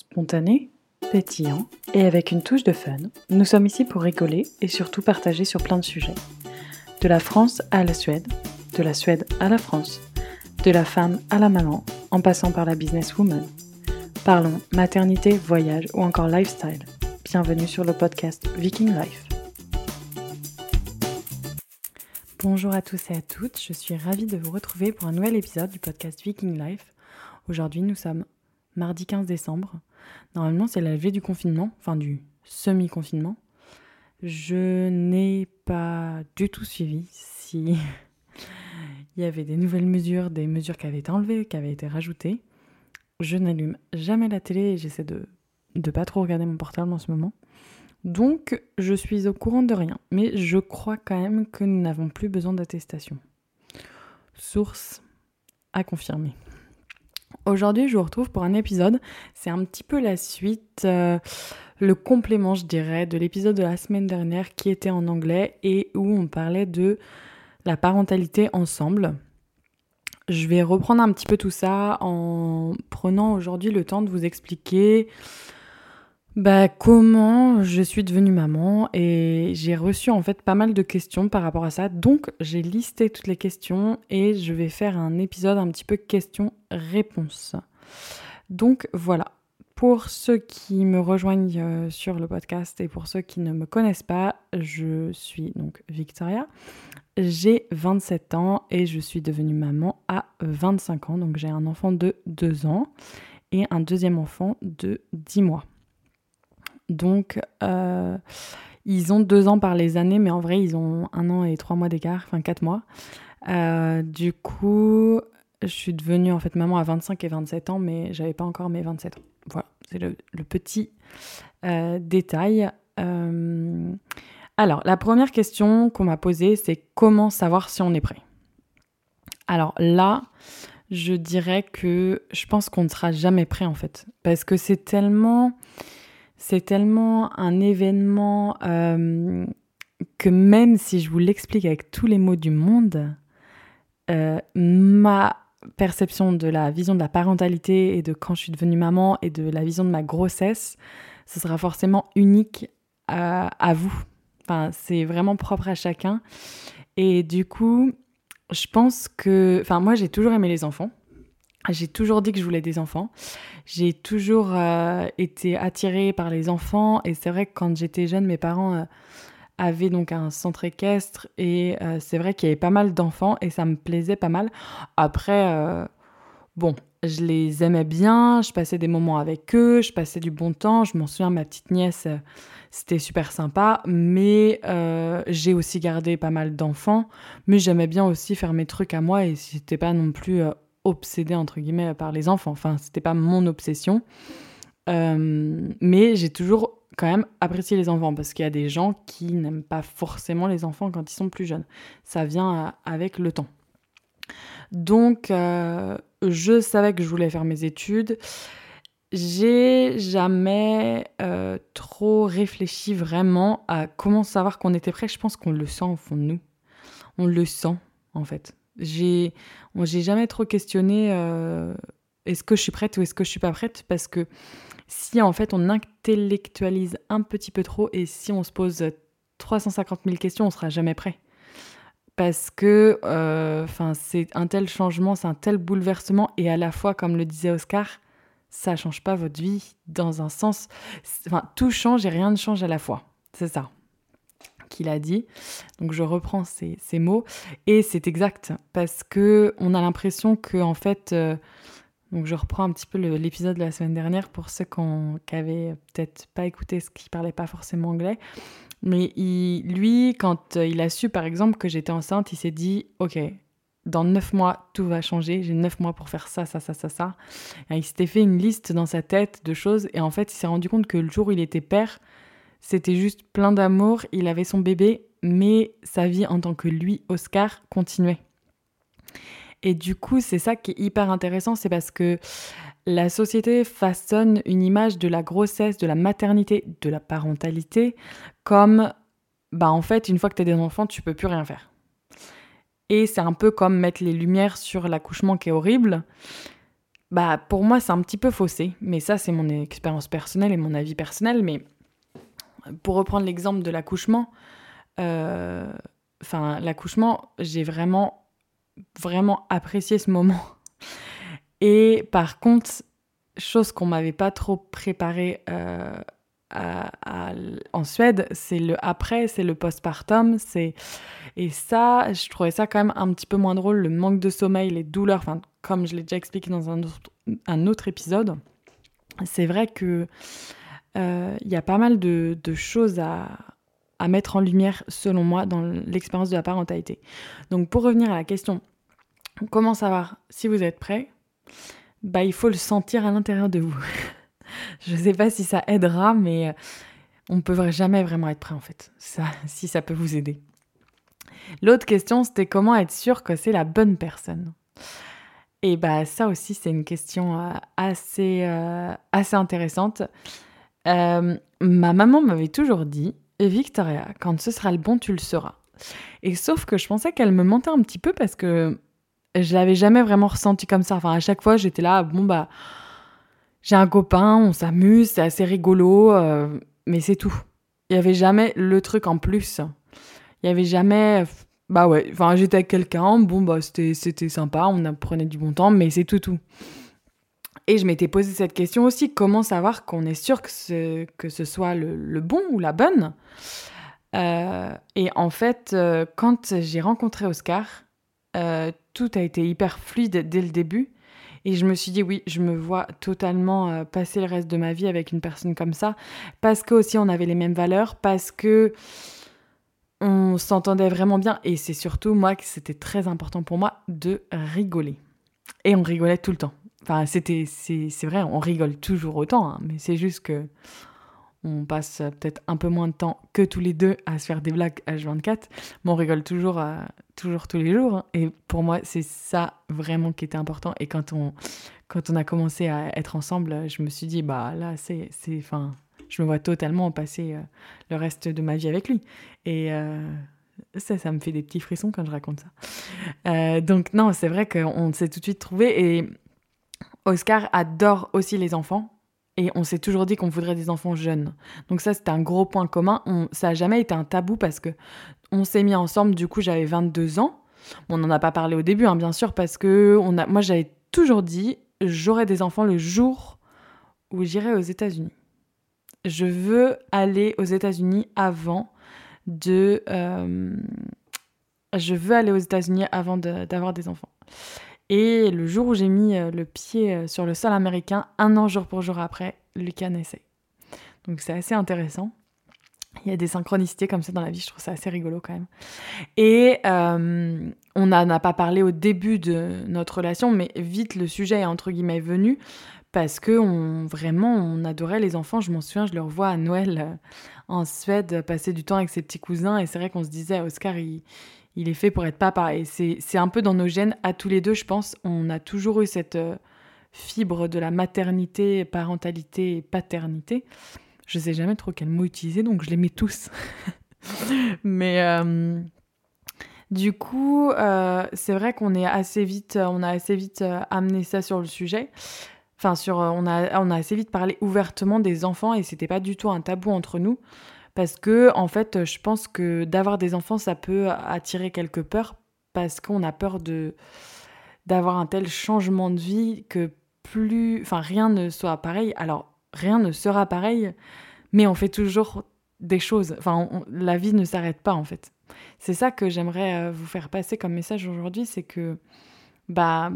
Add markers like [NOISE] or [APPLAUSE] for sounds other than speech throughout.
Spontané, pétillant et avec une touche de fun, nous sommes ici pour rigoler et surtout partager sur plein de sujets. De la France à la Suède, de la Suède à la France, de la femme à la maman, en passant par la businesswoman. Parlons maternité, voyage ou encore lifestyle. Bienvenue sur le podcast Viking Life. Bonjour à tous et à toutes, je suis ravie de vous retrouver pour un nouvel épisode du podcast Viking Life. Aujourd'hui, nous sommes mardi 15 décembre. Normalement, c'est la levée du confinement, enfin du semi-confinement. Je n'ai pas du tout suivi si [LAUGHS] il y avait des nouvelles mesures, des mesures qui avaient été enlevées, qui avaient été rajoutées. Je n'allume jamais la télé et j'essaie de ne pas trop regarder mon portable en ce moment. Donc, je suis au courant de rien. Mais je crois quand même que nous n'avons plus besoin d'attestation. Source à confirmer. Aujourd'hui, je vous retrouve pour un épisode. C'est un petit peu la suite, euh, le complément, je dirais, de l'épisode de la semaine dernière qui était en anglais et où on parlait de la parentalité ensemble. Je vais reprendre un petit peu tout ça en prenant aujourd'hui le temps de vous expliquer bah, comment je suis devenue maman et j'ai reçu en fait pas mal de questions par rapport à ça. Donc j'ai listé toutes les questions et je vais faire un épisode un petit peu questions-réponses. Donc voilà. Pour ceux qui me rejoignent euh, sur le podcast et pour ceux qui ne me connaissent pas, je suis donc Victoria. J'ai 27 ans et je suis devenue maman à 25 ans. Donc j'ai un enfant de 2 ans et un deuxième enfant de 10 mois. Donc, euh, ils ont deux ans par les années, mais en vrai, ils ont un an et trois mois d'écart, enfin quatre mois. Euh, du coup, je suis devenue en fait maman à 25 et 27 ans, mais j'avais pas encore mes 27 ans. Voilà, c'est le, petit euh, détail. alors, la première question qu'on m'a posée, c'est comment savoir si on est prêt? Alors là, je dirais que je pense qu'on ne sera jamais prêt en fait, parce que c'est tellement c'est tellement un événement euh, que même si je vous l'explique avec tous les mots du monde, euh, ma perception de la vision de la parentalité et de quand je suis devenue maman et de la vision de ma grossesse, ce sera forcément unique à, à vous. Enfin, c'est vraiment propre à chacun. Et du coup, je pense que... Enfin, moi, j'ai toujours aimé les enfants. J'ai toujours dit que je voulais des enfants. J'ai toujours euh, été attirée par les enfants et c'est vrai que quand j'étais jeune, mes parents euh, avaient donc un centre équestre et euh, c'est vrai qu'il y avait pas mal d'enfants et ça me plaisait pas mal. Après, bon, je les aimais bien, je passais des moments avec eux, je passais du bon temps. Je m'en souviens, ma petite nièce, c'était super sympa, mais j'ai aussi gardé pas mal d'enfants. Mais j'aimais bien aussi faire mes trucs à moi et c'était pas non plus obsédée entre guillemets par les enfants. Enfin, c'était pas mon obsession. Euh, mais j'ai toujours quand même apprécié les enfants parce qu'il y a des gens qui n'aiment pas forcément les enfants quand ils sont plus jeunes. Ça vient euh, avec le temps. Donc, euh, je savais que je voulais faire mes études. J'ai jamais trop réfléchi vraiment à comment savoir qu'on était prêt. Je pense qu'on le sent au fond de nous. On le sent, en fait. J'ai j'ai jamais trop questionné euh, est-ce que je suis prête ou est-ce que je suis pas prête parce que si en fait on intellectualise un petit peu trop et si on se pose 350 000 questions, on sera jamais prêt. Parce que euh, c'est un tel changement, c'est un tel bouleversement et à la fois, comme le disait Oscar, ça change pas votre vie dans un sens. Enfin, tout change et rien ne change à la fois. C'est ça qu'il a dit. Donc je reprends ces, mots et c'est exact parce que on a l'impression que en fait, euh, donc je reprends un petit peu l'épisode de la semaine dernière pour ceux qui n'avaient peut-être pas écouté ce qui parlait pas forcément anglais. Mais lui, quand il a su par exemple que j'étais enceinte, il s'est dit ok. Dans neuf mois, tout va changer. J'ai neuf mois pour faire ça, ça, ça, ça, ça. il s'était fait une liste dans sa tête de choses et en fait, il s'est rendu compte que le jour où il était père, c'était juste plein d'amour, il avait son bébé, mais sa vie en tant que lui, Oscar, continuait. Et du coup, c'est ça qui est hyper intéressant, c'est parce que la société façonne une image de la grossesse, de la maternité, de la parentalité, comme, bah en fait, une fois que tu as des enfants, tu peux plus rien faire. Et c'est un peu comme mettre les lumières sur l'accouchement qui est horrible. bah pour moi c'est un petit peu faussé, mais ça c'est mon expérience personnelle et mon avis personnel. Mais pour reprendre l'exemple de l'accouchement, euh, l'accouchement, j'ai vraiment vraiment apprécié ce moment. [LAUGHS] Et par contre, chose qu'on m'avait pas trop préparé euh, en Suède, c'est le après, c'est le postpartum, c'est et ça, je trouvais ça quand même un petit peu moins drôle, le manque de sommeil, les douleurs, enfin comme je l'ai déjà expliqué dans un autre, épisode. C'est vrai que il y a pas mal de, choses à, mettre en lumière, selon moi, dans l'expérience de la parentalité. Donc pour revenir à la question, comment savoir si vous êtes prêt? Bah il faut le sentir à l'intérieur de vous. [LAUGHS] je ne sais pas si ça aidera, mais euh, on ne peut jamais vraiment être prêt en fait. Ça, [LAUGHS] si ça peut vous aider. L'autre question, c'était comment être sûr que c'est la bonne personne? Et bah ça aussi, c'est une question euh, euh, assez intéressante. Ma maman m'avait toujours dit, Victoria, quand ce sera le bon, tu le seras. Et sauf que je pensais qu'elle me mentait un petit peu parce que je l'avais jamais vraiment ressenti comme ça. Enfin, à chaque fois, j'étais là, bon bah, j'ai un copain, on s'amuse, c'est assez rigolo, euh, mais c'est tout. Il n'y avait jamais le truc en plus. Il n'y avait jamais. Bah ouais, enfin, j'étais avec quelqu'un, bon bah, c'était sympa, on apprenait du bon temps, mais c'est tout, tout. Et je m'étais posé cette question aussi comment savoir qu'on est sûr que ce, soit le, bon ou la bonne? Euh, Et en fait, euh, quand j'ai rencontré Oscar, tout a été hyper fluide dès le début. Et je me suis dit, oui, je me vois totalement euh, passer le reste de ma vie avec une personne comme ça, parce que aussi on avait les mêmes valeurs, parce que on s'entendait vraiment bien. Et c'est surtout moi que c'était très important pour moi de rigoler. Et on rigolait tout le temps. Enfin, c'était, c'est, vrai, on rigole toujours autant, hein, mais c'est juste que on passe peut-être un peu moins de temps que tous les deux à se faire des blagues H24, mais on rigole toujours, euh, toujours tous les jours. Hein. Et pour moi, c'est ça vraiment qui était important. Et quand on, quand on a commencé à être ensemble, je me suis dit, bah là, c'est, c'est, enfin, je me vois totalement passer euh, le reste de ma vie avec lui. Et euh, ça, ça me fait des petits frissons quand je raconte ça. donc non, c'est vrai qu'on s'est tout de suite trouvé. Et Oscar adore aussi les enfants. Et on s'est toujours dit qu'on voudrait des enfants jeunes. Donc ça, c'était un gros point commun. On, ça n'a jamais été un tabou parce que on s'est mis ensemble. Du coup, j'avais 22 ans. On n'en a pas parlé au début, hein, bien sûr, parce que moi, j'avais toujours dit, j'aurai des enfants le jour où j'irai aux États-Unis. Je veux aller aux États-Unis avant de... Euh, je veux aller aux États-Unis avant d'avoir des enfants. Et le jour où j'ai mis euh, le pied euh, sur le sol américain, un an jour pour jour après, Lucas naissait. Donc c'est assez intéressant. Il y a des synchronicités comme ça dans la vie, je trouve ça assez rigolo quand même. Et euh, on n'en a pas parlé au début de notre relation, mais vite le sujet est entre guillemets venu parce que on, vraiment on adorait les enfants. Je m'en souviens, je le revois à Noël en Suède, passer du temps avec ses petits cousins, et c'est vrai qu'on se disait, Oscar, il, il est fait pour être papa. Et c'est un peu dans nos gènes, à tous les deux, je pense. On a toujours eu cette euh, fibre de la maternité, parentalité et paternité. Je sais jamais trop quel mot utiliser, donc je les mets tous. [LAUGHS] Mais euh, du coup, euh, c'est vrai qu'on est assez vite, on a assez vite amené ça sur le sujet. Enfin, sur, on a, on a assez vite parlé ouvertement des enfants et c'était pas du tout un tabou entre nous. Parce que, en fait, je pense que d'avoir des enfants, ça peut attirer quelques peurs parce qu'on a peur de d'avoir un tel changement de vie que plus, enfin, rien ne soit pareil. Alors, rien ne sera pareil, mais on fait toujours des choses. Enfin, la vie ne s'arrête pas, en fait. C'est ça que j'aimerais euh, vous faire passer comme message aujourd'hui, c'est que, bah,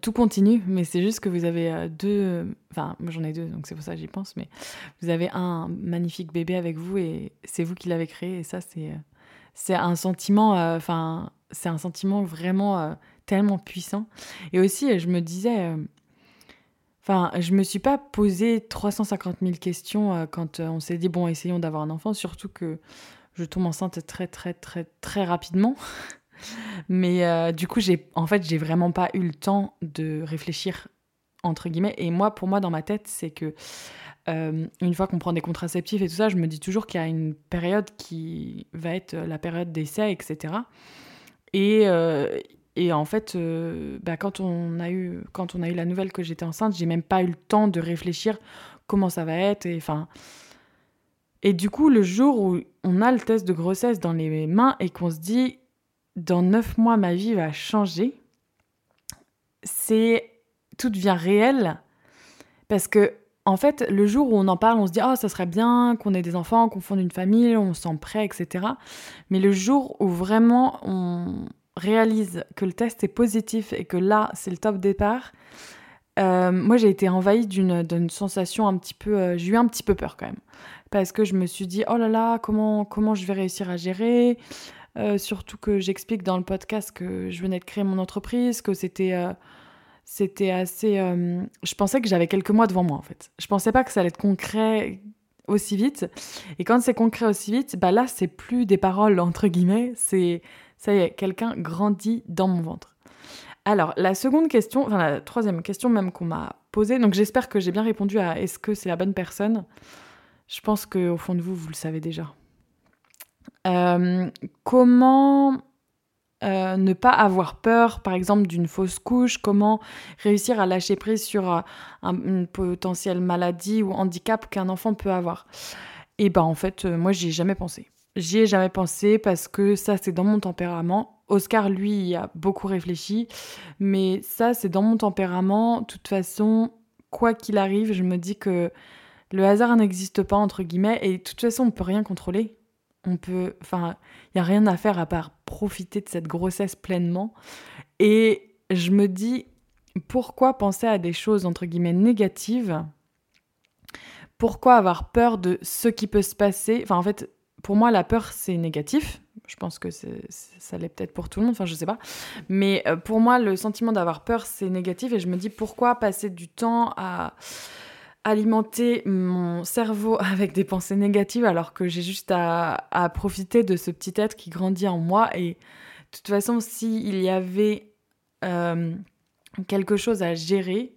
tout continue, mais c'est juste que vous avez euh, deux, enfin moi j'en ai deux, donc c'est pour ça que j'y pense, mais vous avez un magnifique bébé avec vous et c'est vous qui l'avez créé et ça c'est euh, c'est un sentiment, euh, enfin c'est un sentiment vraiment tellement puissant. Et aussi je me disais, enfin je me suis pas posé 350 000 questions quand on s'est dit bon essayons d'avoir un enfant, surtout que je tombe enceinte très très très très rapidement. Mais euh, du coup, j'ai, en fait, j'ai vraiment pas eu le temps de réfléchir entre guillemets. Et moi, pour moi, dans ma tête, c'est que euh, une fois qu'on prend des contraceptifs et tout ça, je me dis toujours qu'il y a une période qui va être la période d'essai, etc. Et, euh, et en fait, bah, quand, on a eu, quand on a eu la nouvelle que j'étais enceinte, j'ai même pas eu le temps de réfléchir comment ça va être. Et du coup, le jour où on a le test de grossesse dans les mains et qu'on se dit, dans neuf mois, ma vie va changer, c'est tout devient réel parce que en fait, le jour où on en parle, on se dit, oh, ça serait bien qu'on ait des enfants, qu'on fonde une famille, on se sent prêt, etc. Mais le jour où vraiment on réalise que le test est positif et que là, c'est le top départ, euh, moi, j'ai été envahie d'une sensation un petit peu... Euh, j'ai eu un petit peu peur quand même. Parce que je me suis dit, oh là là, comment, comment je vais réussir à gérer? Euh, Surtout que j'explique dans le podcast que je venais de créer mon entreprise, que c'était c'était assez. Euh, je pensais que j'avais quelques mois devant moi en fait. Je pensais pas que ça allait être concret aussi vite. Et quand c'est concret aussi vite, bah là c'est plus des paroles entre guillemets, c'est ça y est, quelqu'un grandit dans mon ventre. Alors la seconde question, enfin la troisième question même qu'on m'a posée, donc j'espère que j'ai bien répondu à est-ce que c'est la bonne personne? Je pense qu'au fond de vous, vous le savez déjà. Euh, comment euh, ne pas avoir peur, par exemple, d'une fausse couche, comment réussir à lâcher prise sur euh, une potentielle maladie ou handicap qu'un enfant peut avoir? Et ben en fait, moi j'y ai jamais pensé. J'y ai jamais pensé parce que ça c'est dans mon tempérament. Oscar lui a beaucoup réfléchi, mais ça c'est dans mon tempérament. De toute façon, quoi qu'il arrive, je me dis que le hasard n'existe pas entre guillemets et de toute façon on peut rien contrôler on peut, enfin, il y a rien à faire à part profiter de cette grossesse pleinement. Et je me dis, pourquoi penser à des choses entre guillemets négatives? Pourquoi avoir peur de ce qui peut se passer? Enfin, en fait, pour moi, la peur c'est négatif. Je pense que ça l'est peut-être pour tout le monde. Enfin, je sais pas. Mais euh, pour moi, le sentiment d'avoir peur c'est négatif. Et je me dis pourquoi passer du temps à alimenter mon cerveau [LAUGHS] avec des pensées négatives alors que j'ai juste à, profiter de ce petit être qui grandit en moi. Et de toute façon, s'il y avait euh, quelque chose à gérer,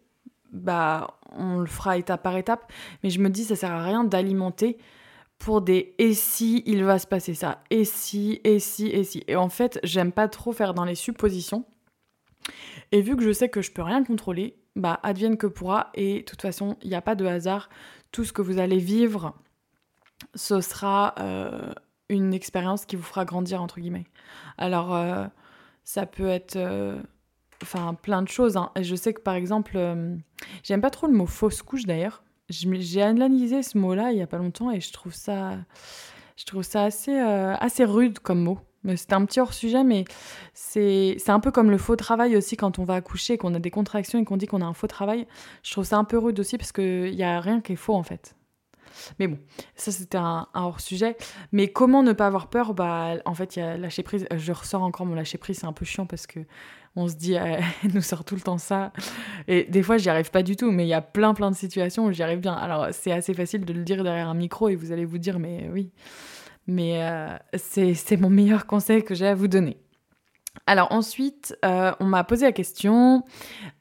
bah on le fera étape par étape. Mais je me dis, ça sert à rien d'alimenter pour des et si il va se passer ça, et si, et si, et si. Et en fait, j'aime pas trop faire dans les suppositions. Et vu que je sais que je peux rien contrôler, bah, advienne que pourra. Et de toute façon, il n'y a pas de hasard. Tout ce que vous allez vivre, ce sera euh, une expérience qui vous fera grandir, entre guillemets. Alors, euh, ça peut être. Euh, enfin, plein de choses. Hein. Et je sais que par exemple, j'aime pas trop le mot fausse couche d'ailleurs. J'ai analysé ce mot-là il y a pas longtemps et je trouve ça, je trouve ça assez, assez rude comme mot. C'est un petit hors-sujet, mais c'est un peu comme le faux travail aussi quand on va accoucher, qu'on a des contractions et qu'on dit qu'on a un faux travail. Je trouve ça un peu rude aussi parce qu'il n'y a rien qui est faux en fait. Mais bon, ça c'était un, hors-sujet. Mais comment ne pas avoir peur? Bah, en fait, il y a lâcher prise. Je ressors encore mon lâcher prise, c'est un peu chiant parce que on se dit, [LAUGHS] elle nous sort tout le temps ça. Et des fois, j'y arrive pas du tout, mais il y a plein plein de situations où j'y arrive bien. Alors, c'est assez facile de le dire derrière un micro et vous allez vous dire, mais oui. Mais euh, c'est mon meilleur conseil que j'ai à vous donner. Alors ensuite, euh, on m'a posé la question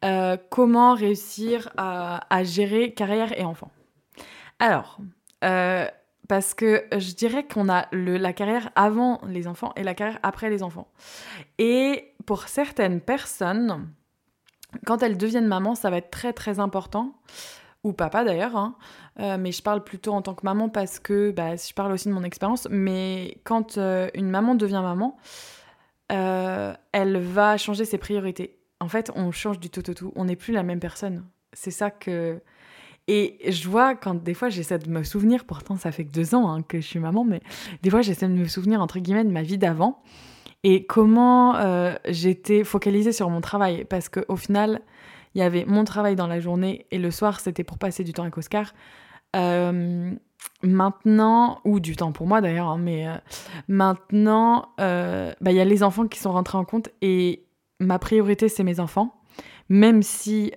euh, comment réussir à, gérer carrière et enfant? Alors, parce que je dirais qu'on a le, la carrière avant les enfants et la carrière après les enfants. Et pour certaines personnes, quand elles deviennent maman, ça va être très très important ou papa d'ailleurs, hein. euh, mais je parle plutôt en tant que maman parce que bah, je parle aussi de mon expérience. Mais quand euh, une maman devient maman, euh, elle va changer ses priorités. En fait, on change du tout au tout. On n'est plus la même personne. C'est ça que. Et je vois quand des fois j'essaie de me souvenir, pourtant ça fait que deux ans hein, que je suis maman, mais des fois j'essaie de me souvenir entre guillemets de ma vie d'avant et comment j'étais focalisée sur mon travail. Parce qu'au final, il y avait mon travail dans la journée et le soir, c'était pour passer du temps avec Oscar. Euh, maintenant, ou du temps pour moi d'ailleurs, hein, mais euh, maintenant, euh, bah, il y a les enfants qui sont rentrés en compte et ma priorité, c'est mes enfants. Même si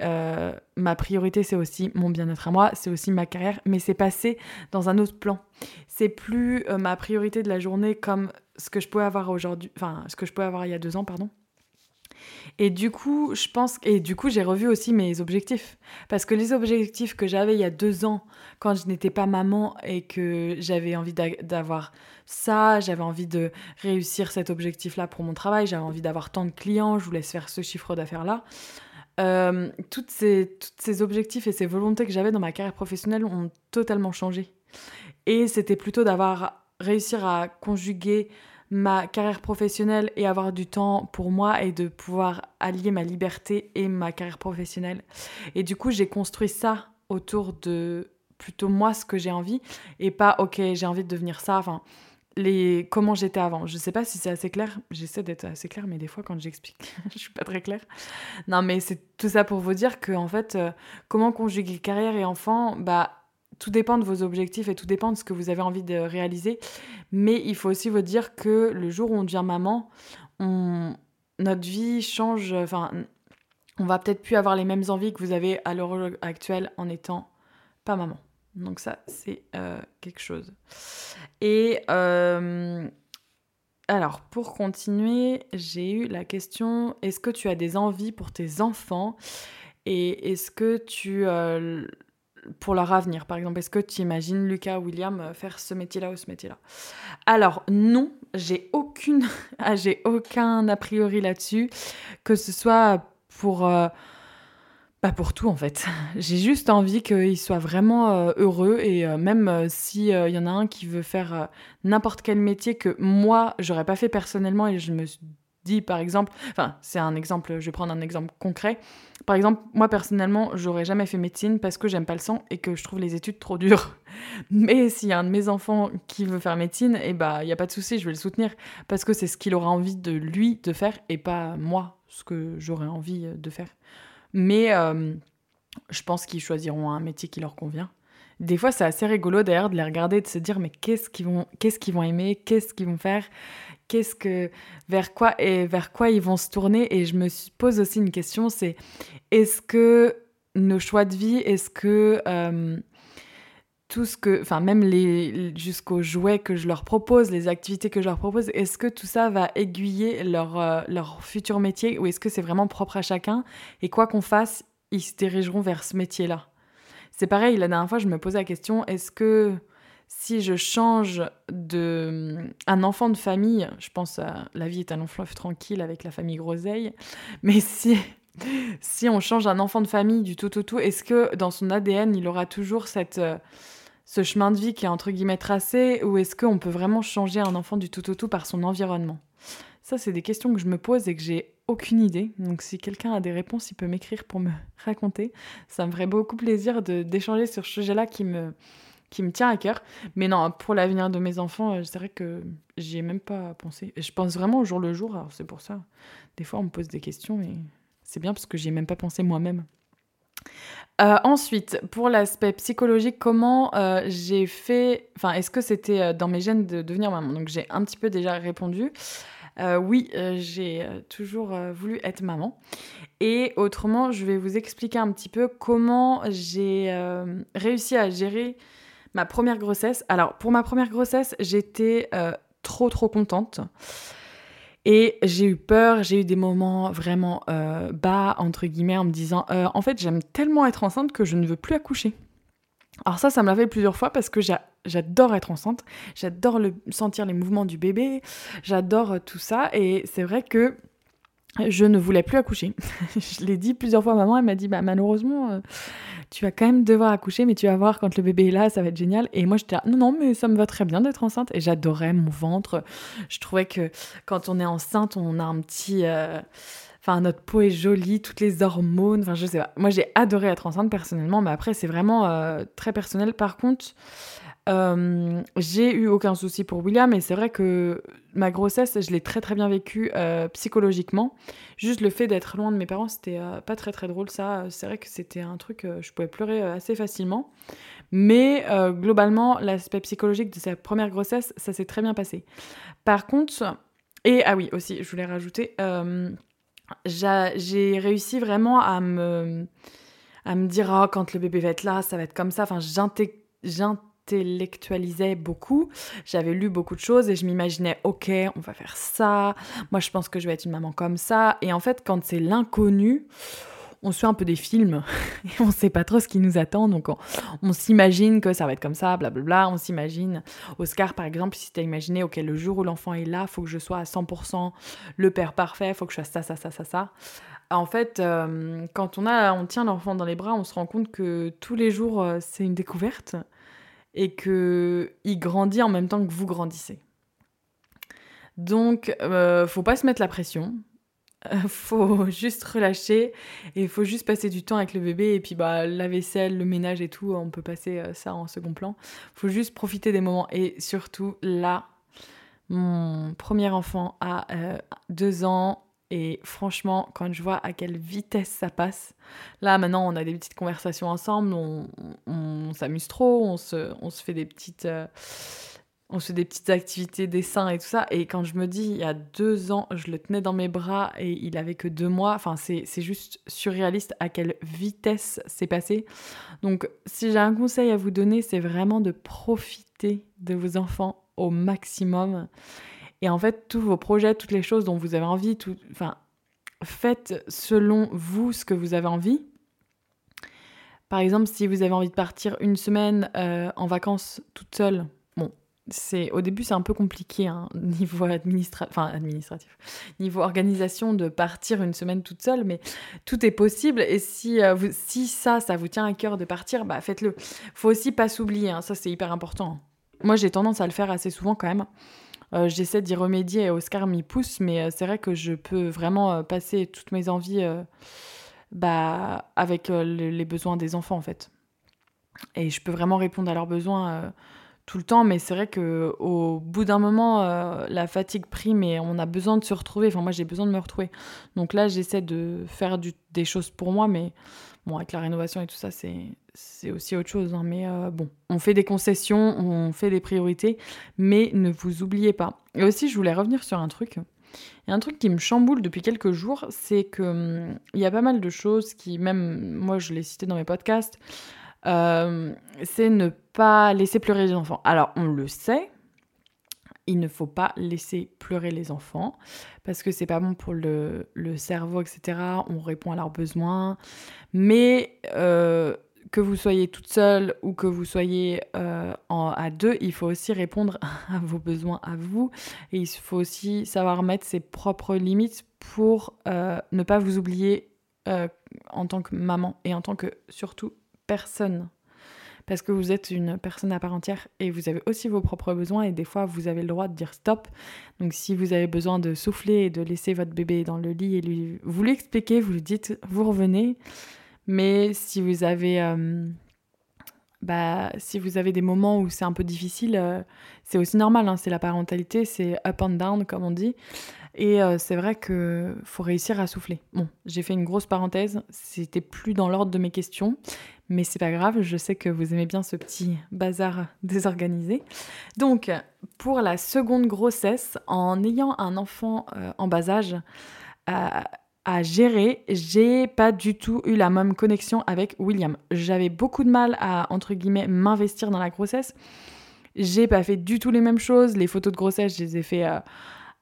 ma priorité, c'est aussi mon bien-être à moi, c'est aussi ma carrière, mais c'est passé dans un autre plan. C'est plus ma priorité de la journée comme ce que je pouvais avoir aujourd'hui, enfin, ce que je pouvais avoir il y a deux ans, pardon Et du coup, je pense et du coup, j'ai revu aussi mes objectifs parce que les objectifs que j'avais il y a deux ans quand je n'étais pas maman et que j'avais envie d'avoir ça, j'avais envie de réussir cet objectif-là pour mon travail, j'avais envie d'avoir tant de clients, je voulais faire ce chiffre d'affaires-là. Euh, toutes ces, toutes ces objectifs et ces volontés que j'avais dans ma carrière professionnelle ont totalement changé. Et c'était plutôt d'avoir réussir à conjuguer ma carrière professionnelle et avoir du temps pour moi et de pouvoir allier ma liberté et ma carrière professionnelle. Et du coup, j'ai construit ça autour de plutôt moi ce que j'ai envie et pas ok, j'ai envie de devenir ça. Enfin, les comment j'étais avant. Je sais pas si c'est assez clair. J'essaie d'être assez clair, mais des fois quand j'explique, [LAUGHS] je suis pas très claire. Non, mais c'est tout ça pour vous dire que en fait, euh, comment conjuguer carrière et enfant, bah tout dépend de vos objectifs et tout dépend de ce que vous avez envie de réaliser. Mais il faut aussi vous dire que le jour où on devient maman, notre vie change. Enfin, on va peut-être plus avoir les mêmes envies que vous avez à l'heure actuelle en étant pas maman. Donc ça, c'est euh, quelque chose. Et euh, alors, pour continuer, j'ai eu la question, est-ce que tu as des envies pour tes enfants? Et est-ce que tu... Euh, pour leur avenir, par exemple, est-ce que tu imagines Lucas, William faire ce métier-là ou ce métier-là? Alors, non, j'ai aucune... [LAUGHS] Aucun a priori là-dessus, que ce soit pour pas pour tout en fait. [LAUGHS] J'ai juste envie qu'ils soient vraiment euh, heureux et euh, même euh, s'il y en a un qui veut faire n'importe quel métier que moi j'aurais pas fait personnellement et je me par exemple, enfin c'est un exemple, je vais prendre un exemple concret. Par exemple, moi personnellement j'aurais jamais fait médecine parce que j'aime pas le sang et que je trouve les études trop dures. [LAUGHS] Mais s'il y a un de mes enfants qui veut faire médecine, et eh bah il y a pas de souci, je vais le soutenir parce que c'est ce qu'il aura envie de lui de faire et pas moi ce que j'aurais envie de faire. Mais euh, je pense qu'ils choisiront un métier qui leur convient. Des fois, c'est assez rigolo d'ailleurs de les regarder, de se dire mais qu'est-ce qu'ils vont, qu'est-ce qu'ils vont aimer, qu'est-ce qu'ils vont faire, qu'est-ce que, vers quoi et vers quoi ils vont se tourner. Et je me pose aussi une question, c'est est-ce que nos choix de vie, est-ce que euh, tout ce que, enfin même les jusqu'aux jouets que je leur propose, les activités que je leur propose, est-ce que tout ça va aiguiller leur, euh, leur futur métier ou est-ce que c'est vraiment propre à chacun et quoi qu'on fasse, ils se dirigeront vers ce métier-là? C'est pareil, la dernière fois je me posais la question, est-ce que si je change de un enfant de famille, je pense à la vie est un long fleuve tranquille avec la famille Groseille, mais si si on change un enfant de famille du tout au tout, est-ce que dans son ADN il aura toujours cette euh, ce chemin de vie qui est entre guillemets tracé ou est-ce qu'on peut vraiment changer un enfant du tout au tout par son environnement? Ça, c'est des questions que je me pose et que j'ai aucune idée. Donc, si quelqu'un a des réponses, il peut m'écrire pour me raconter. Ça me ferait beaucoup plaisir d'échanger sur ce sujet-là qui me, qui me tient à cœur. Mais non, pour l'avenir de mes enfants, euh, c'est vrai que j'y ai même pas pensé. je pense vraiment au jour le jour. Alors, c'est pour ça. Des fois, on me pose des questions et c'est bien parce que j'y ai même pas pensé moi-même. Euh, ensuite, pour l'aspect psychologique, comment euh, j'ai fait. Enfin, est-ce que c'était dans mes gènes de devenir maman? Donc, j'ai un petit peu déjà répondu. oui, j'ai toujours voulu être maman. Et autrement, je vais vous expliquer un petit peu comment j'ai réussi à gérer ma première grossesse. Alors, pour ma première grossesse, j'étais trop, trop contente. Et j'ai eu peur, j'ai eu des moments vraiment euh, bas, entre guillemets, en me disant euh, En fait, j'aime tellement être enceinte que je ne veux plus accoucher. Alors, ça, ça me l'a fait plusieurs fois parce que j'adore être enceinte, j'adore sentir les mouvements du bébé, j'adore euh, tout ça. Et c'est vrai que je ne voulais plus accoucher. [LAUGHS] je l'ai dit plusieurs fois à maman, elle m'a dit bah malheureusement euh, tu vas quand même devoir accoucher mais tu vas voir quand le bébé est là, ça va être génial et moi j'étais non non mais ça me va très bien d'être enceinte et j'adorais mon ventre. Je trouvais que quand on est enceinte, on a un petit euh, Enfin, notre peau est jolie, toutes les hormones, enfin, je sais pas. Moi, j'ai adoré être enceinte personnellement, mais après, c'est vraiment euh, très personnel. Par contre, euh, j'ai eu aucun souci pour William et c'est vrai que ma grossesse, je l'ai très très bien vécue euh, psychologiquement. Juste le fait d'être loin de mes parents, c'était euh, pas très très drôle ça. C'est vrai que c'était un truc, je pouvais pleurer assez facilement. Mais globalement, l'aspect psychologique de sa première grossesse, ça s'est très bien passé. Par contre, et ah oui aussi, je voulais rajouter, j'ai réussi vraiment à me, à me dire, oh, quand le bébé va être là, ça va être comme ça. Enfin, j'intègre j'intellectualisais beaucoup, j'avais lu beaucoup de choses et je m'imaginais, ok, on va faire ça, moi je pense que je vais être une maman comme ça. Et en fait, quand c'est l'inconnu, on suit un peu des films [LAUGHS] et on sait pas trop ce qui nous attend, donc on, s'imagine que ça va être comme ça, blablabla. On s'imagine, Oscar par exemple, si tu as imaginé, ok, le jour où l'enfant est là, faut que je sois à 100% le père parfait, faut que je fasse ça, ça, ça, ça, ça. En fait, euh, quand on, a, on tient l'enfant dans les bras, on se rend compte que tous les jours, euh, c'est une découverte et que il grandit en même temps que vous grandissez. Donc, euh, faut pas se mettre la pression. Euh, faut [LAUGHS] juste relâcher et faut juste passer du temps avec le bébé et puis bah la vaisselle, le ménage et tout, on peut passer euh, ça en second plan. Faut juste profiter des moments et surtout là, mon premier enfant a deux ans et franchement quand je vois à quelle vitesse ça passe, là maintenant on a des petites conversations ensemble, on, s'amuse trop, on se, se fait des petites on fait des petites activités, dessins et tout ça. Et quand je me dis, il y a deux ans, je le tenais dans mes bras et il avait que deux mois, enfin, c'est juste surréaliste à quelle vitesse c'est passé. Donc, si j'ai un conseil à vous donner, c'est vraiment de profiter de vos enfants au maximum. Et en fait, tous vos projets, toutes les choses dont vous avez envie, enfin, faites selon vous ce que vous avez envie. Par exemple, si vous avez envie de partir une semaine euh, en vacances toute seule, c'est au début c'est un peu compliqué hein, [LAUGHS] niveau administratif enfin administratif niveau organisation de partir une semaine toute seule mais tout est possible. Et si euh, si ça ça vous tient à cœur de partir bah faites-le. Faut aussi pas s'oublier hein, ça c'est hyper important. Moi j'ai tendance à le faire assez souvent quand même euh, j'essaie d'y remédier et Oscar m'y pousse mais euh, c'est vrai que je peux vraiment passer toutes mes envies bah avec les besoins des enfants en fait. Et je peux vraiment répondre à leurs besoins tout le temps, mais c'est vrai que au bout d'un moment, euh, la fatigue prime et on a besoin de se retrouver. Enfin, moi, j'ai besoin de me retrouver. Donc là, j'essaie de faire des choses pour moi, mais bon, avec la rénovation et tout ça, c'est aussi autre chose. Hein. Mais euh, bon, on fait des concessions, on fait des priorités, mais ne vous oubliez pas. Et aussi, je voulais revenir sur un truc. Il un truc qui me chamboule depuis quelques jours, c'est que hum, il y a pas mal de choses qui, même moi, je l'ai cité dans mes podcasts. Euh, c'est ne pas laisser pleurer les enfants. Alors, on le sait, il ne faut pas laisser pleurer les enfants parce que c'est pas bon pour le, cerveau, etc. On répond à leurs besoins. Mais euh, que vous soyez toute seule ou que vous soyez euh, à deux, il faut aussi répondre [LAUGHS] à vos besoins à vous. Il faut aussi savoir mettre ses propres limites pour ne pas vous oublier en tant que maman et en tant que surtout personne. Parce que vous êtes une personne à part entière et vous avez aussi vos propres besoins et des fois vous avez le droit de dire stop. Donc si vous avez besoin de souffler et de laisser votre bébé dans le lit et lui, vous lui expliquez, vous lui dites, vous revenez. Mais si vous avez, euh, bah, si vous avez des moments où c'est un peu difficile, euh, c'est aussi normal. Hein, c'est la parentalité, c'est up and down comme on dit. Et euh, c'est vrai que faut réussir à souffler. Bon, j'ai fait une grosse parenthèse, c'était plus dans l'ordre de mes questions, mais c'est pas grave, je sais que vous aimez bien ce petit bazar [LAUGHS] désorganisé. Donc, pour la seconde grossesse, en ayant un enfant euh, en bas âge à, à gérer, j'ai pas du tout eu la même connexion avec William. J'avais beaucoup de mal à, entre guillemets, m'investir dans la grossesse. J'ai pas fait du tout les mêmes choses. Les photos de grossesse, je les ai fait euh,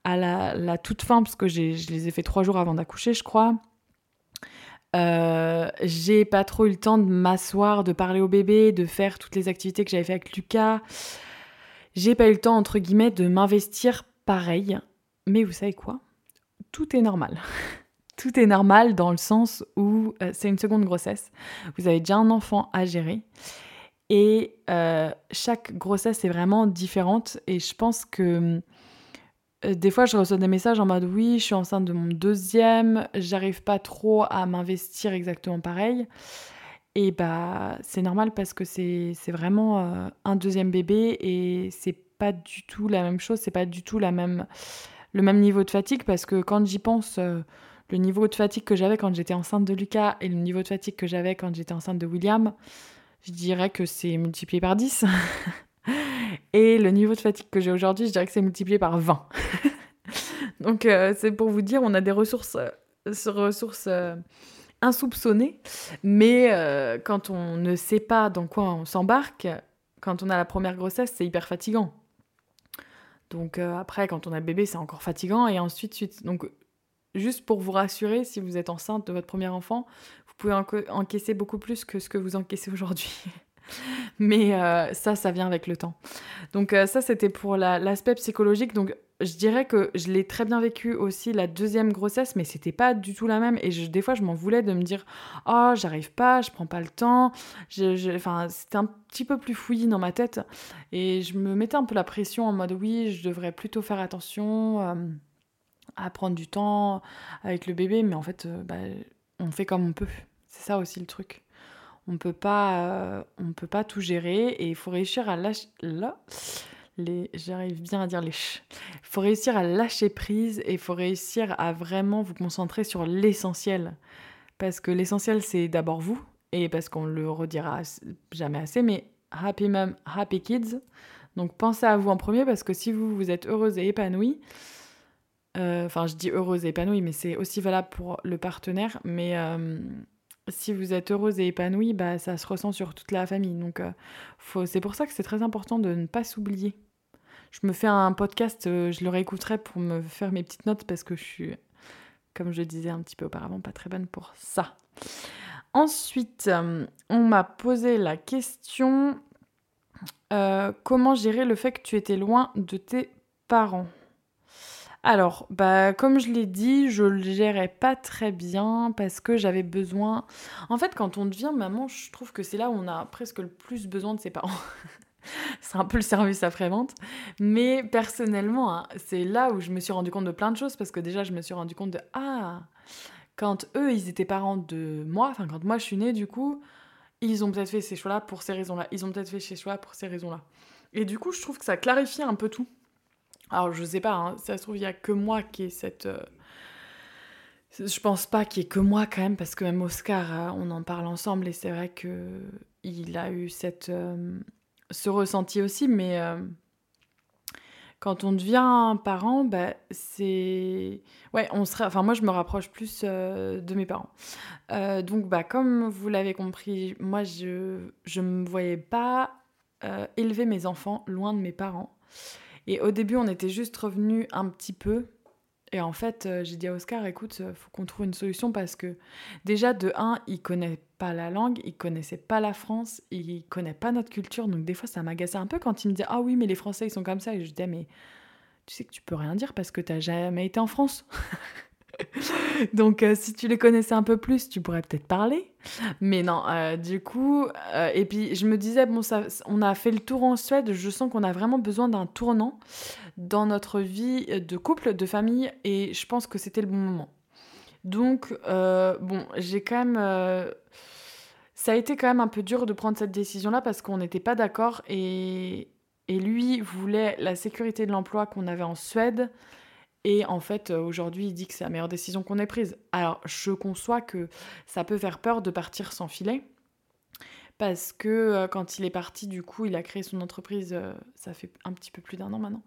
à la, toute fin, parce que je les ai fait trois jours avant d'accoucher, je crois. Euh, j'ai pas trop eu le temps de m'asseoir, de parler au bébé, de faire toutes les activités que j'avais fait avec Lucas. J'ai pas eu le temps, entre guillemets, de m'investir pareil. Mais vous savez quoi? Tout est normal. [LAUGHS] Tout est normal dans le sens où euh, c'est une seconde grossesse. Vous avez déjà un enfant à gérer. Et euh, chaque grossesse est vraiment différente. Et je pense que euh, des fois, je reçois des messages en mode oui, je suis enceinte de mon deuxième, j'arrive pas trop à m'investir exactement pareil. Et bah, c'est normal parce que c'est vraiment euh, un deuxième bébé et c'est pas du tout la même chose, c'est pas du tout la même, le même niveau de fatigue parce que quand j'y pense, euh, le niveau de fatigue que j'avais quand j'étais enceinte de Lucas et le niveau de fatigue que j'avais quand j'étais enceinte de William, je dirais que c'est multiplié par 10. [LAUGHS] [LAUGHS] Et le niveau de fatigue que j'ai aujourd'hui, je dirais que c'est multiplié par 20. [LAUGHS] Donc euh, c'est pour vous dire, on a des ressources, euh, ressources euh, insoupçonnées, mais quand on ne sait pas dans quoi on s'embarque, quand on a la première grossesse, c'est hyper fatigant. Donc après, quand on a bébé, c'est encore fatigant. Et ensuite, suite. Donc, juste pour vous rassurer, si vous êtes enceinte de votre premier enfant, vous pouvez encaisser beaucoup plus que ce que vous encaissez aujourd'hui. [LAUGHS] Mais euh, ça, ça vient avec le temps. Donc euh, ça, c'était pour l'aspect psychologique. Donc je dirais que je l'ai très bien vécu aussi la deuxième grossesse, mais c'était pas du tout la même. Et des fois, je m'en voulais de me dire, oh, j'arrive pas, je prends pas le temps. enfin, c'était un petit peu plus fouillis dans ma tête. Et je me mettais un peu la pression en mode, oui, je devrais plutôt faire attention euh, à prendre du temps avec le bébé. Mais en fait, bah, on fait comme on peut. C'est ça aussi le truc. On peut pas, euh, on peut pas tout gérer et il faut réussir à lâcher. Les, j'arrive bien à dire les. Faut réussir à lâcher prise et il faut réussir à vraiment vous concentrer sur l'essentiel. Parce que l'essentiel, c'est d'abord vous et parce qu'on le redira jamais assez, mais happy mom, happy kids. Donc pensez à vous en premier parce que si vous, vous êtes heureuse et épanouie, euh, enfin je dis heureuse et épanouie, mais c'est aussi valable pour le partenaire, mais euh, si vous êtes heureuse et épanouie, bah, ça se ressent sur toute la famille. Donc, euh, c'est pour ça que c'est très important de ne pas s'oublier. Je me fais un podcast, euh, je le réécouterai pour me faire mes petites notes parce que je suis, comme je disais un petit peu auparavant, pas très bonne pour ça. Ensuite, euh, on m'a posé la question comment gérer le fait que tu étais loin de tes parents? Alors, bah, comme je l'ai dit, je le gérais pas très bien parce que j'avais besoin. En fait, quand on devient maman, je trouve que c'est là où on a presque le plus besoin de ses parents. [LAUGHS] c'est un peu le service après-vente. Mais personnellement, hein, c'est là où je me suis rendu compte de plein de choses parce que déjà, je me suis rendu compte de Ah, quand eux, ils étaient parents de moi, enfin, quand moi je suis née, du coup, ils ont peut-être fait ces choix-là pour ces raisons-là. Ils ont peut-être fait ces choix pour ces raisons-là. Et du coup, je trouve que ça clarifie un peu tout. Alors, je sais pas, hein, ça se trouve, il y a que moi qui ai cette. Euh, je pense pas qu'il y ait que moi quand même, parce que même Oscar, euh, on en parle ensemble et c'est vrai que il a eu cette, euh, ce ressenti aussi, mais quand on devient parent, bah, c'est. Ouais, on sera. Enfin, moi, je me rapproche plus de mes parents. donc, bah, comme vous l'avez compris, moi, je ne me voyais pas élever mes enfants loin de mes parents. Et au début, on était juste revenu un petit peu. Et en fait, euh, j'ai dit à Oscar, écoute, euh, faut qu'on trouve une solution parce que déjà, de un, il connaît pas la langue, il connaissait pas la France, il connaît pas notre culture. Donc des fois, ça m'agaçait un peu quand il me dit, ah oui, mais les Français, ils sont comme ça. Et je disais, mais tu sais que tu peux rien dire parce que t'as jamais été en France. [LAUGHS] [LAUGHS] Donc, euh, si tu les connaissais un peu plus, tu pourrais peut-être parler. Mais non, euh, du coup, euh, et puis je me disais, bon, on a fait le tour en Suède, je sens qu'on a vraiment besoin d'un tournant dans notre vie de couple, de famille, et je pense que c'était le bon moment. Donc, bon, j'ai quand même. ça a été quand même un peu dur de prendre cette décision-là parce qu'on n'était pas d'accord et, et lui voulait la sécurité de l'emploi qu'on avait en Suède et en fait, euh, aujourd'hui, il dit que c'est la meilleure décision qu'on ait prise. Alors, je conçois que ça peut faire peur de partir sans filet. Parce que euh, quand il est parti, du coup, il a créé son entreprise, euh, ça fait un petit peu plus d'un an maintenant.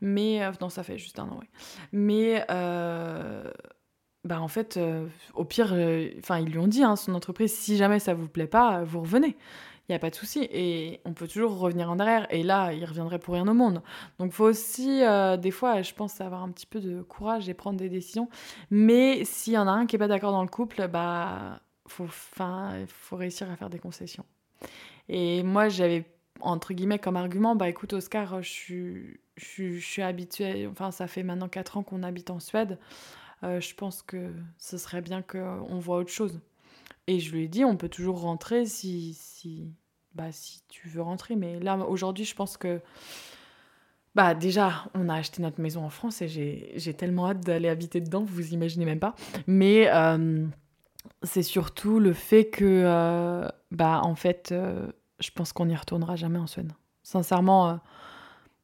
Mais, non, ça fait juste un an, oui. Mais, bah en fait, au pire, enfin, ils lui ont dit, hein, son entreprise, si jamais ça vous plaît pas, vous revenez il n'y a pas de souci. Et on peut toujours revenir en arrière. Et là, il reviendrait pour rien au monde. Donc, faut aussi, euh, des fois, je pense, avoir un petit peu de courage et prendre des décisions. Mais s'il y en a un qui n'est pas d'accord dans le couple, bah, faut, faut réussir à faire des concessions. Et moi, j'avais, entre guillemets, comme argument, bah écoute, Oscar, je suis, je, suis habituée, enfin, ça fait maintenant 4 ans qu'on habite en Suède. Euh, je pense que ce serait bien qu'on voit autre chose. Et je lui ai dit, on peut toujours rentrer si, si, bah, si tu veux rentrer. Mais là, aujourd'hui, je pense que. Bah, déjà, on a acheté notre maison en France et j'ai tellement hâte d'aller habiter dedans, vous imaginez même pas. Mais euh, c'est surtout le fait que, euh, bah, en fait, euh, je pense qu'on n'y retournera jamais en Suède. Sincèrement,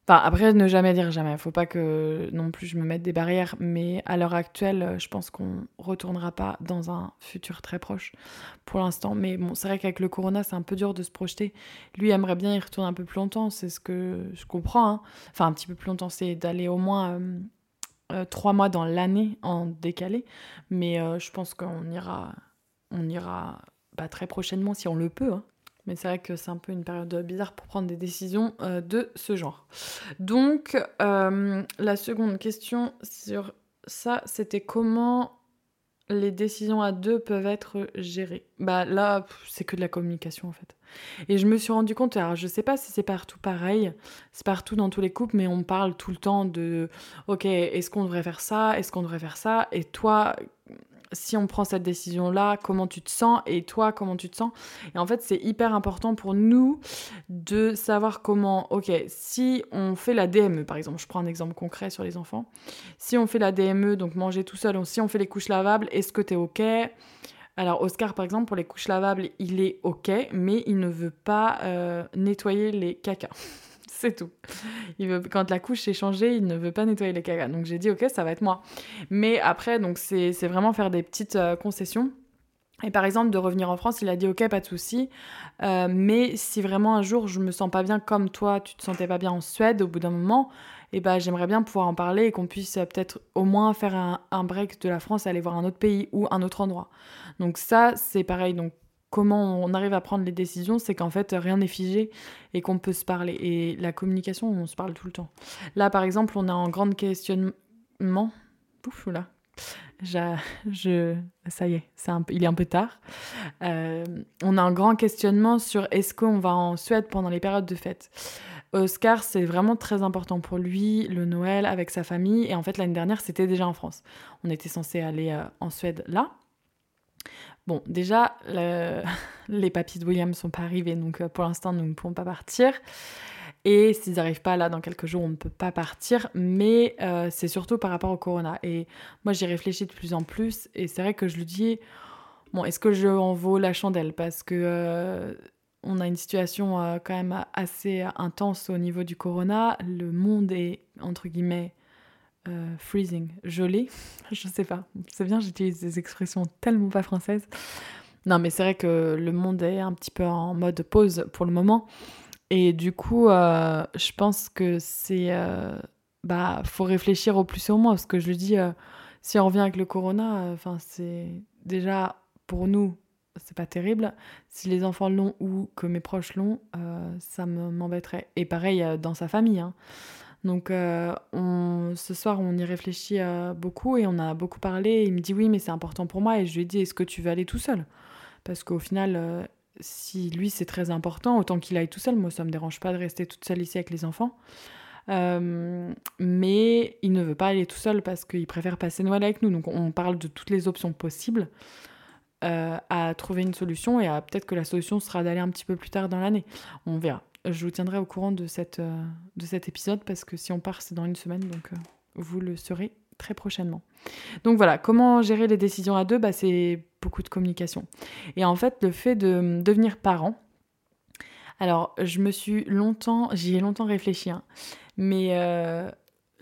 après, ne jamais dire jamais. Faut pas que non plus je me mette des barrières. Mais à l'heure actuelle, je pense qu'on retournera pas dans un futur très proche pour l'instant. Mais bon, c'est vrai qu'avec le corona, c'est un peu dur de se projeter. Lui aimerait bien y retourner un peu plus longtemps. C'est ce que je comprends. Hein. Enfin, un petit peu plus longtemps, c'est d'aller au moins euh, euh, trois mois dans l'année en décalé. Mais euh, je pense qu'on ira, on ira pas très prochainement si on le peut. Hein. Mais c'est vrai que c'est un peu une période bizarre pour prendre des décisions euh, de ce genre. Donc, euh, la seconde question sur ça, c'était comment les décisions à deux peuvent être gérées. Bah là, c'est que de la communication en fait. Et je me suis rendu compte, alors je sais pas si c'est partout pareil, c'est partout dans tous les couples, mais on parle tout le temps de ok, est-ce qu'on devrait faire ça, est-ce qu'on devrait faire ça, et toi, si on prend cette décision-là, comment tu te sens et toi, comment tu te sens. Et en fait, c'est hyper important pour nous de savoir comment, ok, si on fait la DME, par exemple, je prends un exemple concret sur les enfants, si on fait la DME, donc manger tout seul, si on fait les couches lavables, est-ce que tu es ok? Alors Oscar, par exemple, pour les couches lavables, il est OK, mais il ne veut pas euh, nettoyer les cacas. [LAUGHS] c'est tout. Il veut, quand la couche est changée, il ne veut pas nettoyer les cagas. Donc j'ai dit, ok, ça va être moi. Mais après, donc c'est vraiment faire des petites euh, concessions. Et par exemple, de revenir en France, il a dit ok, pas de souci. Euh, mais si vraiment un jour je me sens pas bien comme toi, tu te sentais pas bien en Suède au bout d'un moment, et eh ben j'aimerais bien pouvoir en parler et qu'on puisse euh, peut-être au moins faire un, break de la France, aller voir un autre pays ou un autre endroit. Donc ça, c'est pareil. Donc comment on arrive à prendre les décisions, c'est qu'en fait rien n'est figé et qu'on peut se parler. Et la communication, on se parle tout le temps. Là, par exemple, on est en grand questionnement. Pouf, là. Je, ça y est, un, il est un peu tard. Euh, on a un grand questionnement sur est-ce qu'on va en Suède pendant les périodes de fête. Oscar, c'est vraiment très important pour lui, le Noël avec sa famille. Et en fait, l'année dernière, c'était déjà en France. On était censé aller euh, en Suède là. Bon, déjà, [LAUGHS] les papiers de William sont pas arrivés, donc euh, pour l'instant, nous ne pouvons pas partir. Et s'ils n'arrivent pas là dans quelques jours, on ne peut pas partir, mais euh, c'est surtout par rapport au corona. Et moi, j'y réfléchis de plus en plus, et c'est vrai que je lui dis, bon, est-ce que je en vaux la chandelle? Parce que euh, on a une situation quand même assez intense au niveau du corona. Le monde est, entre guillemets, euh, freezing, gelé, [LAUGHS] je sais pas. C'est bien, j'utilise des expressions tellement pas françaises. Non, mais c'est vrai que le monde est un petit peu en mode pause pour le moment. Et du coup, euh, je pense que c'est. Euh, bah, faut réfléchir au plus et au. Parce que je lui dis, si on revient avec le corona, enfin, c'est déjà pour nous, c'est pas terrible. Si les enfants l'ont ou que mes proches l'ont, ça m'embêterait. Et pareil dans sa famille. Hein. Donc euh, on, ce soir, on y réfléchit euh, beaucoup et on a beaucoup parlé. il me dit oui, mais c'est important pour moi. Et je lui ai dit, est-ce que tu veux aller tout seul? Parce qu'au final, euh, si lui c'est très important, autant qu'il aille tout seul. Moi, ça me dérange pas de rester toute seule ici avec les enfants. mais il ne veut pas aller tout seul parce qu'il préfère passer Noël avec nous. Donc on parle de toutes les options possibles. à trouver une solution et peut-être que la solution sera d'aller un petit peu plus tard dans l'année. On verra je vous tiendrai au courant de, cette, euh, de cet épisode parce que si on part, c'est dans une semaine, donc euh, vous le saurez très prochainement. Donc voilà, comment gérer les décisions à deux? Bah, C'est beaucoup de communication. Et en fait, le fait de devenir parent, alors je me suis longtemps, j'y ai longtemps réfléchi, hein, mais euh,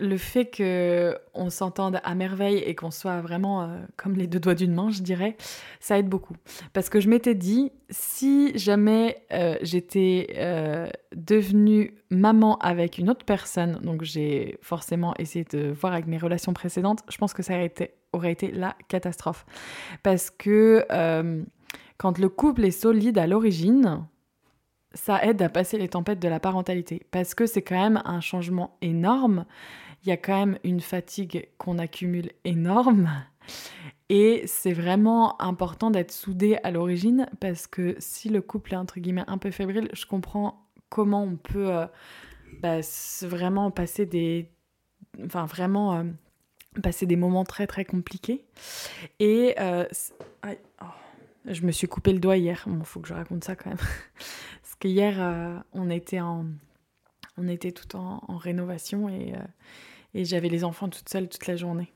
le fait que on s'entende à merveille et qu'on soit vraiment euh, comme les deux doigts d'une main, je dirais, ça aide beaucoup. Parce que je m'étais dit, si jamais euh, j'étais euh, devenue maman avec une autre personne, donc j'ai forcément essayé de voir avec mes relations précédentes, je pense que ça été, aurait été la catastrophe. Parce que quand le couple est solide à l'origine, ça aide à passer les tempêtes de la parentalité parce que c'est quand même un changement énorme il y a quand même une fatigue qu'on accumule énorme. Et c'est vraiment important d'être soudé à l'origine parce que si le couple est entre guillemets un peu fébrile, je comprends comment on peut euh, bah, vraiment passer des. Enfin, vraiment euh, passer des moments très très compliqués. Et. Euh, oh, je me suis coupé le doigt hier. Bon, faut que je raconte ça quand même. [LAUGHS] parce qu'hier, on était en. On était tout en, rénovation et et j'avais les enfants toute seule toute la journée.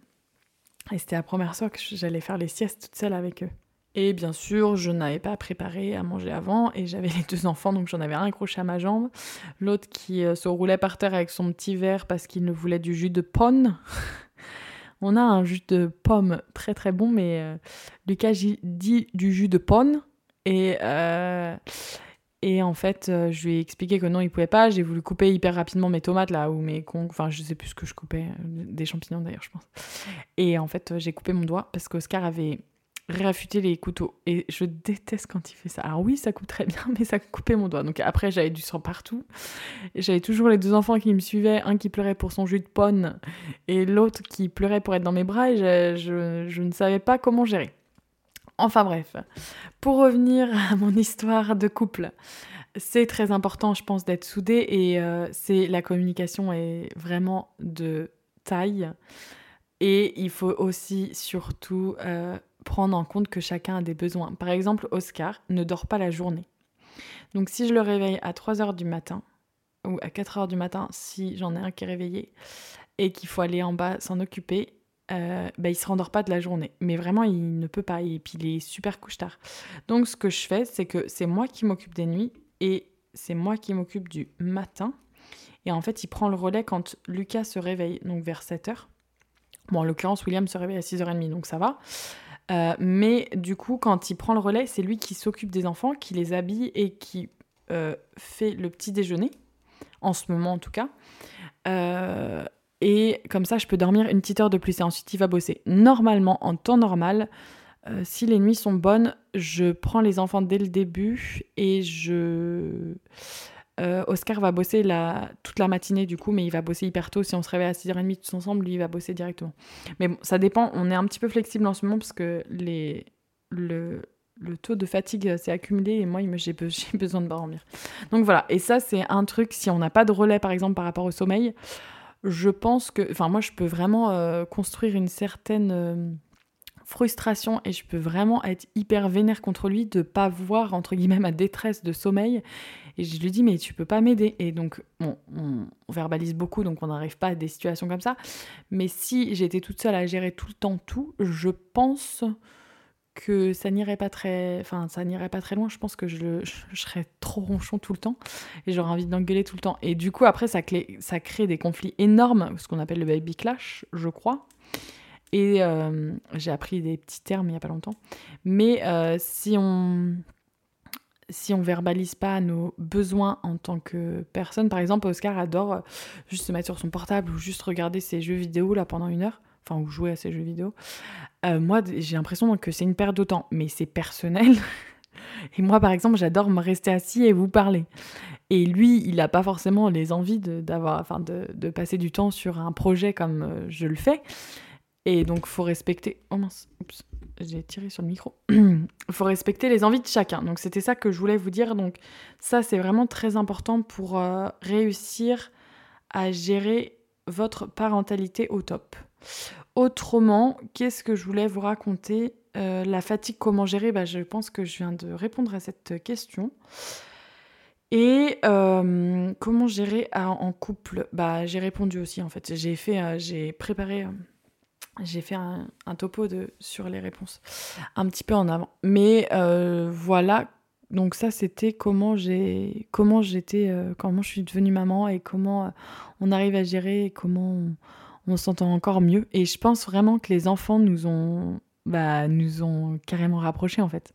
Et c'était la première fois que j'allais faire les siestes toute seule avec eux. Et bien sûr, je n'avais pas préparé à manger avant et j'avais [LAUGHS] les deux enfants, donc j'en avais un accroché à ma jambe, l'autre qui euh, se roulait par terre avec son petit verre parce qu'il ne voulait du jus de pomme. [LAUGHS] On a un jus de pomme très très bon, mais euh, Lucas dit du jus de pomme et euh, et en fait, euh, je lui ai expliqué que non, il pouvait pas. J'ai voulu couper hyper rapidement mes tomates là, ou mes cons. Enfin, je sais plus ce que je coupais. Euh, des champignons d'ailleurs, je pense. Et en fait, euh, j'ai coupé mon doigt parce qu'Oscar avait réaffûter les couteaux. Et je déteste quand il fait ça. Alors oui, ça coupe très bien, [LAUGHS] mais ça coupait mon doigt. Donc après, j'avais du sang partout. J'avais toujours les deux enfants qui me suivaient, un qui pleurait pour son jus de ponne et l'autre qui pleurait pour être dans mes bras. Et je, je ne savais pas comment gérer. Enfin bref, pour revenir à mon histoire de couple, c'est très important, je pense, d'être soudé et euh, c'est la communication est vraiment de taille. Et il faut aussi surtout euh, prendre en compte que chacun a des besoins. Par exemple, Oscar ne dort pas la journée. Donc si je le réveille à 3 h du matin, ou à 4 h du matin, si j'en ai un qui est réveillé, et qu'il faut aller en bas s'en occuper, euh, bah, il se rendort pas de la journée. Mais vraiment, il ne peut pas. Et puis, il est super couche-tard. Donc, ce que je fais, c'est que c'est moi qui m'occupe des nuits et c'est moi qui m'occupe du matin. Et en fait, il prend le relais quand Lucas se réveille, donc vers 7h. Bon, en l'occurrence, William se réveille à 6h30, donc ça va. Euh, mais du coup, quand il prend le relais, c'est lui qui s'occupe des enfants, qui les habille et qui euh, fait le petit déjeuner, en ce moment en tout cas. Euh, et comme ça, je peux dormir une petite heure de plus et ensuite il va bosser. Normalement, en temps normal, euh, si les nuits sont bonnes, je prends les enfants dès le début et je... Euh, Oscar va bosser la... toute la matinée du coup, mais il va bosser hyper tôt. Si on se réveille à 6h30 tous ensemble, lui il va bosser directement. Mais bon, ça dépend, on est un petit peu flexible en ce moment parce que les... le... le taux de fatigue s'est accumulé et moi [LAUGHS] j'ai besoin de dormir. Donc voilà, et ça c'est un truc, si on n'a pas de relais par exemple par rapport au sommeil, je pense que, enfin moi je peux vraiment euh, construire une certaine euh, frustration et je peux vraiment être hyper vénère contre lui de pas voir entre guillemets ma détresse de sommeil. Et je lui dis mais tu peux pas m'aider. Et donc bon, on, verbalise beaucoup donc on n'arrive pas à des situations comme ça. Mais si j'étais toute seule à gérer tout le temps tout je pense que ça n'irait pas très enfin ça n'irait pas très loin je pense que je, serais trop ronchon tout le temps et j'aurais envie d'engueuler tout le temps. Et du coup après ça, ça crée des conflits énormes ce qu'on appelle le baby clash je crois. Et euh, j'ai appris des petits termes il y a pas longtemps. Mais euh, si on si on verbalise pas nos besoins en tant que personne par exemple Oscar adore juste se mettre sur son portable ou juste regarder ses jeux vidéo là pendant une heure enfin ou jouer à ces jeux vidéo. Euh, moi, j'ai l'impression que c'est une perte de temps, mais c'est personnel. [LAUGHS] Et moi, par exemple, j'adore me rester assis et vous parler. Et lui, il n'a pas forcément les envies de, d'avoir, enfin, de, passer du temps sur un projet comme euh, je le fais. Et donc, faut respecter. Oh mince, j'ai tiré sur le micro. [CLEARS THROAT] faut respecter les envies de chacun. Donc, c'était ça que je voulais vous dire. Donc, ça, c'est vraiment très important pour euh, réussir à gérer votre parentalité au top. Autrement, qu'est-ce que je voulais vous raconter euh, La fatigue, comment gérer? Bah, Je pense que je viens de répondre à cette question. Et euh, comment gérer en couple? Bah, J'ai répondu aussi en fait. J'ai fait, euh, j'ai préparé, j'ai fait un, topo sur les réponses un petit peu en avant. Mais voilà, donc ça c'était comment j'ai, comment j'étais, comment je suis devenue maman et comment on arrive à gérer et comment s'entend encore mieux. Et je pense vraiment que les enfants nous ont, bah, nous ont carrément rapprochés en fait.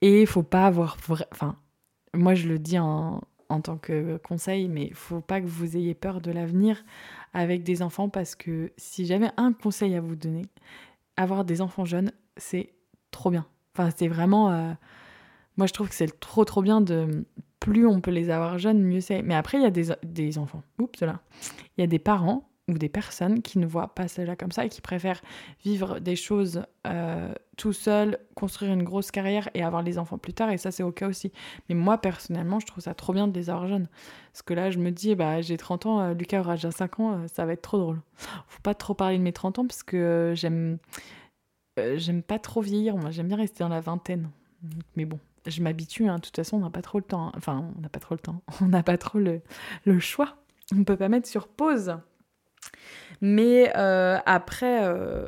Et il faut pas avoir, enfin, moi je le dis en, en tant que conseil, mais il faut pas que vous ayez peur de l'avenir avec des enfants parce que si j'avais un conseil à vous donner, avoir des enfants jeunes, c'est trop bien. Enfin, c'est vraiment. Euh, moi, je trouve que c'est trop trop bien de. Plus on peut les avoir jeunes, mieux c'est. Mais après, il y a des, des enfants. Oups, là. Il y a des parents ou des personnes qui ne voient pas cela comme ça et qui préfèrent vivre des choses euh, tout seul, construire une grosse carrière et avoir les enfants plus tard. Et ça, c'est ok aussi. Mais moi, personnellement, je trouve ça trop bien de les avoir jeunes. Parce que là, je me dis, bah, j'ai 30 ans, euh, Lucas aura déjà 5 ans, euh, ça va être trop drôle. Faut pas trop parler de mes 30 ans parce que j'aime j'aime pas trop vieillir. Moi, j'aime bien rester dans la vingtaine. Mais bon, je m'habitue. Hein. De toute façon, on n'a pas trop le temps. Hein. Enfin, on n'a pas trop le temps. [LAUGHS] On n'a pas trop le, le choix. On peut pas mettre sur pause. Mais euh, après, euh,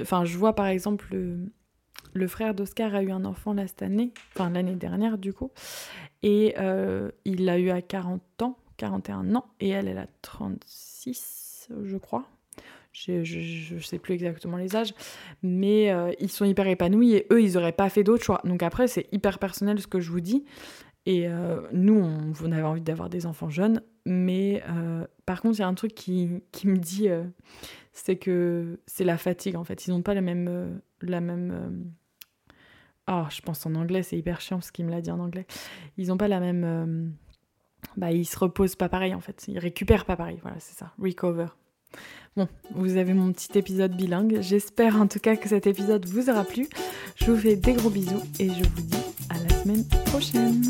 enfin, je vois par exemple le, frère d'Oscar a eu un enfant là année, enfin l'année dernière du coup, et euh, il l'a eu à 40 ans, 41 ans, et elle, elle a 36, je crois. Je, ne sais plus exactement les âges, mais ils sont hyper épanouis et eux, ils auraient pas fait d'autre choix. Donc après, c'est hyper personnel ce que je vous dis. Et nous, on, on, avait envie d'avoir des enfants jeunes, mais euh, par contre, il y a un truc qui, qui me dit, euh, c'est que c'est la fatigue en fait. Ils n'ont pas la même, la même. Oh, je pense en anglais, c'est hyper chiant ce qu'il me l'a dit en anglais. Ils n'ont pas la même. Bah, ils se reposent pas pareil en fait. Ils récupèrent pas pareil. Voilà, c'est ça. Recover. Bon, vous avez mon petit épisode bilingue. J'espère en tout cas que cet épisode vous aura plu. Je vous fais des gros bisous et je vous dis à la semaine prochaine.